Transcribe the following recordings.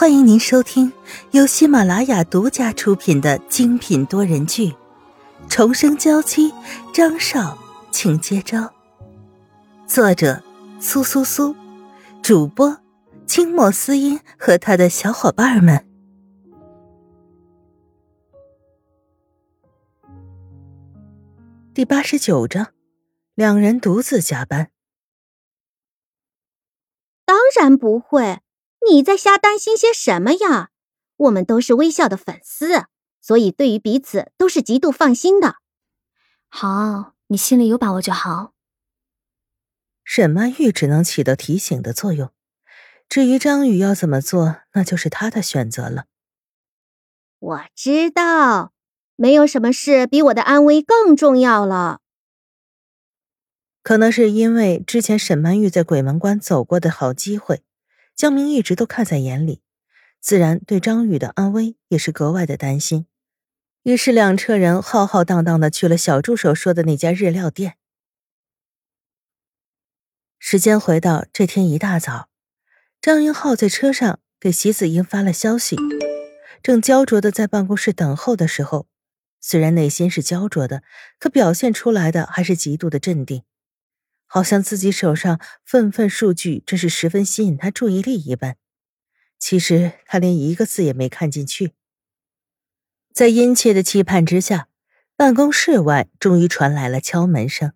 欢迎您收听由喜马拉雅独家出品的精品多人剧《重生娇妻》，张少，请接招。作者：苏苏苏，主播：清末思音和他的小伙伴们。第八十九章，两人独自加班。当然不会。你在瞎担心些什么呀？我们都是微笑的粉丝，所以对于彼此都是极度放心的。好，你心里有把握就好。沈曼玉只能起到提醒的作用，至于张宇要怎么做，那就是他的选择了。我知道，没有什么事比我的安危更重要了。可能是因为之前沈曼玉在鬼门关走过的好机会。江明一直都看在眼里，自然对张宇的安危也是格外的担心。于是两车人浩浩荡荡的去了小助手说的那家日料店。时间回到这天一大早，张云浩在车上给席子英发了消息，正焦灼的在办公室等候的时候，虽然内心是焦灼的，可表现出来的还是极度的镇定。好像自己手上份份数据真是十分吸引他注意力一般，其实他连一个字也没看进去。在殷切的期盼之下，办公室外终于传来了敲门声。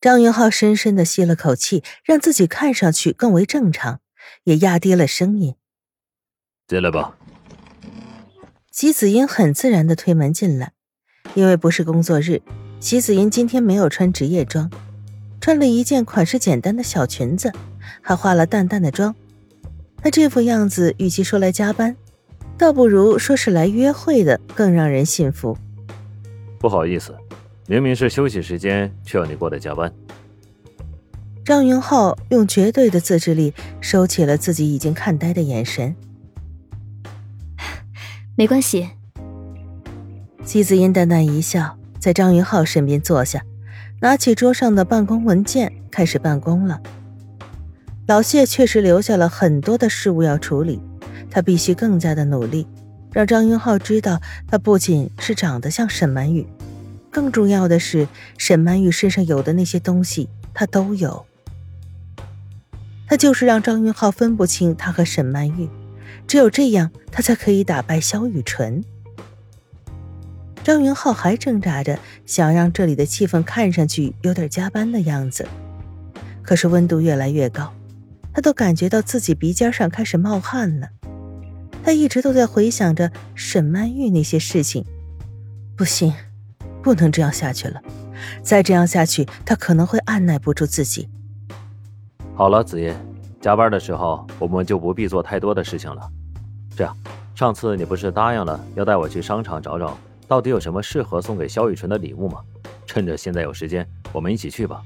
张云浩深深的吸了口气，让自己看上去更为正常，也压低了声音：“进来吧。”席子英很自然的推门进来，因为不是工作日，席子英今天没有穿职业装，穿了一件款式简单的小裙子，还化了淡淡的妆。她这副样子，与其说来加班，倒不如说是来约会的更让人信服。不好意思，明明是休息时间，却要你过来加班。张云浩用绝对的自制力收起了自己已经看呆的眼神。没关系。姬子音淡淡一笑，在张云浩身边坐下，拿起桌上的办公文件，开始办公了。老谢确实留下了很多的事物要处理，他必须更加的努力，让张云浩知道，他不仅是长得像沈曼玉，更重要的是，沈曼玉身上有的那些东西，他都有。他就是让张云浩分不清他和沈曼玉。只有这样，他才可以打败萧雨纯。张云浩还挣扎着，想让这里的气氛看上去有点加班的样子，可是温度越来越高，他都感觉到自己鼻尖上开始冒汗了。他一直都在回想着沈曼玉那些事情，不行，不能这样下去了，再这样下去，他可能会按耐不住自己。好了，子夜，加班的时候我们就不必做太多的事情了。这样，上次你不是答应了要带我去商场找找，到底有什么适合送给萧雨纯的礼物吗？趁着现在有时间，我们一起去吧。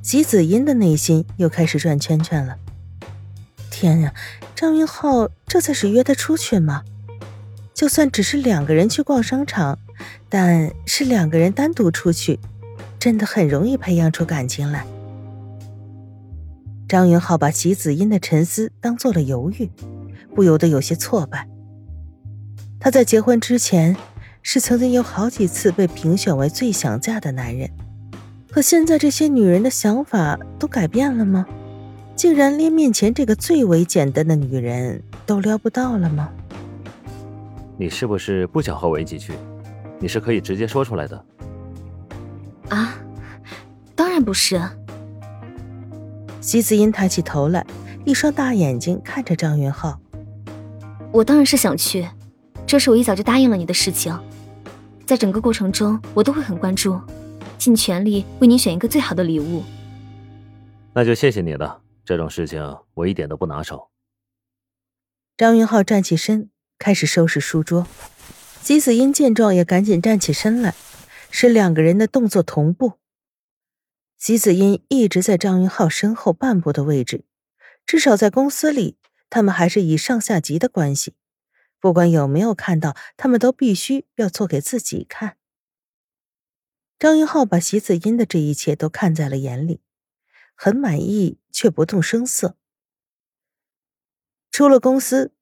吉子音的内心又开始转圈圈了。天呀，张云浩这才是约他出去吗？就算只是两个人去逛商场，但是两个人单独出去，真的很容易培养出感情来。张云浩把席子音的沉思当做了犹豫。不由得有些挫败。他在结婚之前是曾经有好几次被评选为最想嫁的男人，可现在这些女人的想法都改变了吗？竟然连面前这个最为简单的女人都撩不到了吗？你是不是不想和我一起去？你是可以直接说出来的。啊，当然不是。席子音抬起头来，一双大眼睛看着张云浩。我当然是想去，这是我一早就答应了你的事情，在整个过程中我都会很关注，尽全力为你选一个最好的礼物。那就谢谢你了，这种事情我一点都不拿手。张云浩站起身，开始收拾书桌，姬子英见状也赶紧站起身来，使两个人的动作同步。姬子英一直在张云浩身后半步的位置，至少在公司里。他们还是以上下级的关系，不管有没有看到，他们都必须要做给自己看。张云浩把席子音的这一切都看在了眼里，很满意，却不动声色。出了公司，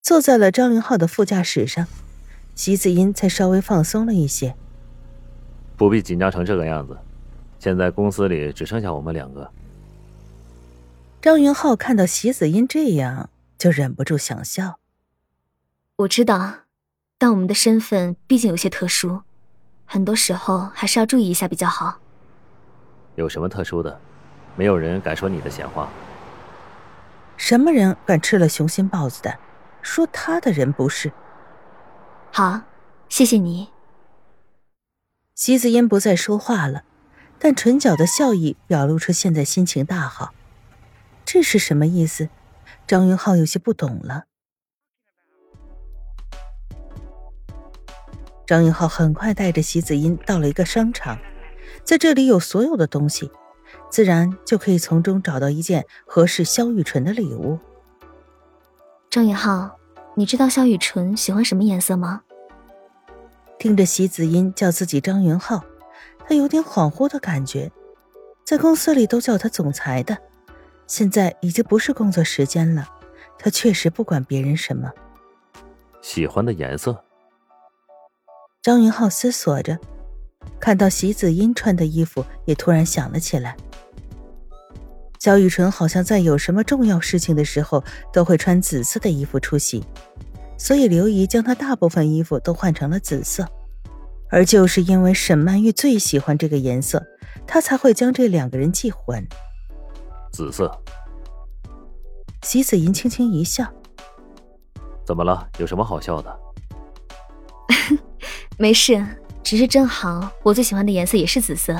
坐在了张云浩的副驾驶上，席子音才稍微放松了一些。不必紧张成这个样子，现在公司里只剩下我们两个。张云浩看到席子音这样，就忍不住想笑。我知道，但我们的身份毕竟有些特殊。很多时候还是要注意一下比较好。有什么特殊的？没有人敢说你的闲话。什么人敢吃了雄心豹子胆，说他的人不是？好，谢谢你。席子音不再说话了，但唇角的笑意表露出现在心情大好。这是什么意思？张云浩有些不懂了。张云浩很快带着席子音到了一个商场，在这里有所有的东西，自然就可以从中找到一件合适萧雨纯的礼物。张云浩，你知道萧雨纯喜欢什么颜色吗？听着席子音叫自己张云浩，他有点恍惚的感觉，在公司里都叫他总裁的，现在已经不是工作时间了，他确实不管别人什么。喜欢的颜色。张云浩思索着，看到席子音穿的衣服，也突然想了起来。萧雨纯好像在有什么重要事情的时候，都会穿紫色的衣服出席，所以刘姨将她大部分衣服都换成了紫色。而就是因为沈曼玉最喜欢这个颜色，她才会将这两个人记混。紫色。席子吟轻轻一笑：“怎么了？有什么好笑的？” 没事，只是正好我最喜欢的颜色也是紫色。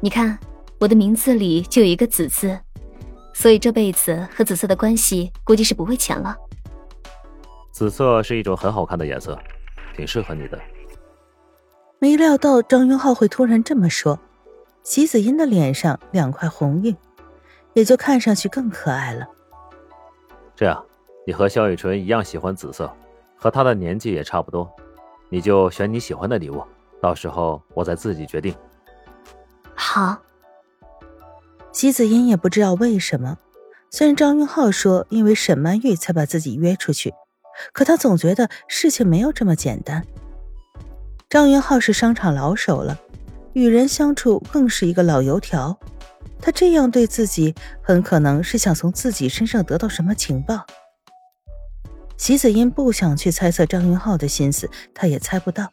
你看，我的名字里就有一个“紫”字，所以这辈子和紫色的关系估计是不会浅了。紫色是一种很好看的颜色，挺适合你的。没料到张云浩会突然这么说，席子音的脸上两块红晕，也就看上去更可爱了。这样，你和肖雨纯一样喜欢紫色，和她的年纪也差不多。你就选你喜欢的礼物，到时候我再自己决定。好。席子音也不知道为什么，虽然张云浩说因为沈曼玉才把自己约出去，可他总觉得事情没有这么简单。张云浩是商场老手了，与人相处更是一个老油条，他这样对自己，很可能是想从自己身上得到什么情报。席子音不想去猜测张云浩的心思，他也猜不到，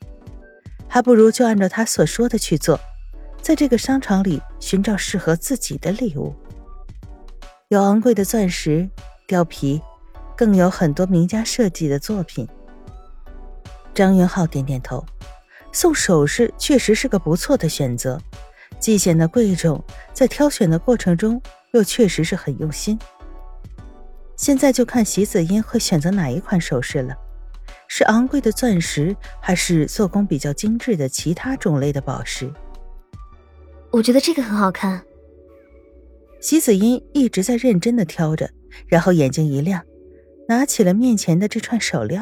还不如就按照他所说的去做，在这个商场里寻找适合自己的礼物。有昂贵的钻石、貂皮，更有很多名家设计的作品。张云浩点点头，送首饰确实是个不错的选择，既显得贵重，在挑选的过程中又确实是很用心。现在就看席子音会选择哪一款首饰了，是昂贵的钻石，还是做工比较精致的其他种类的宝石？我觉得这个很好看。席子音一直在认真的挑着，然后眼睛一亮，拿起了面前的这串手链。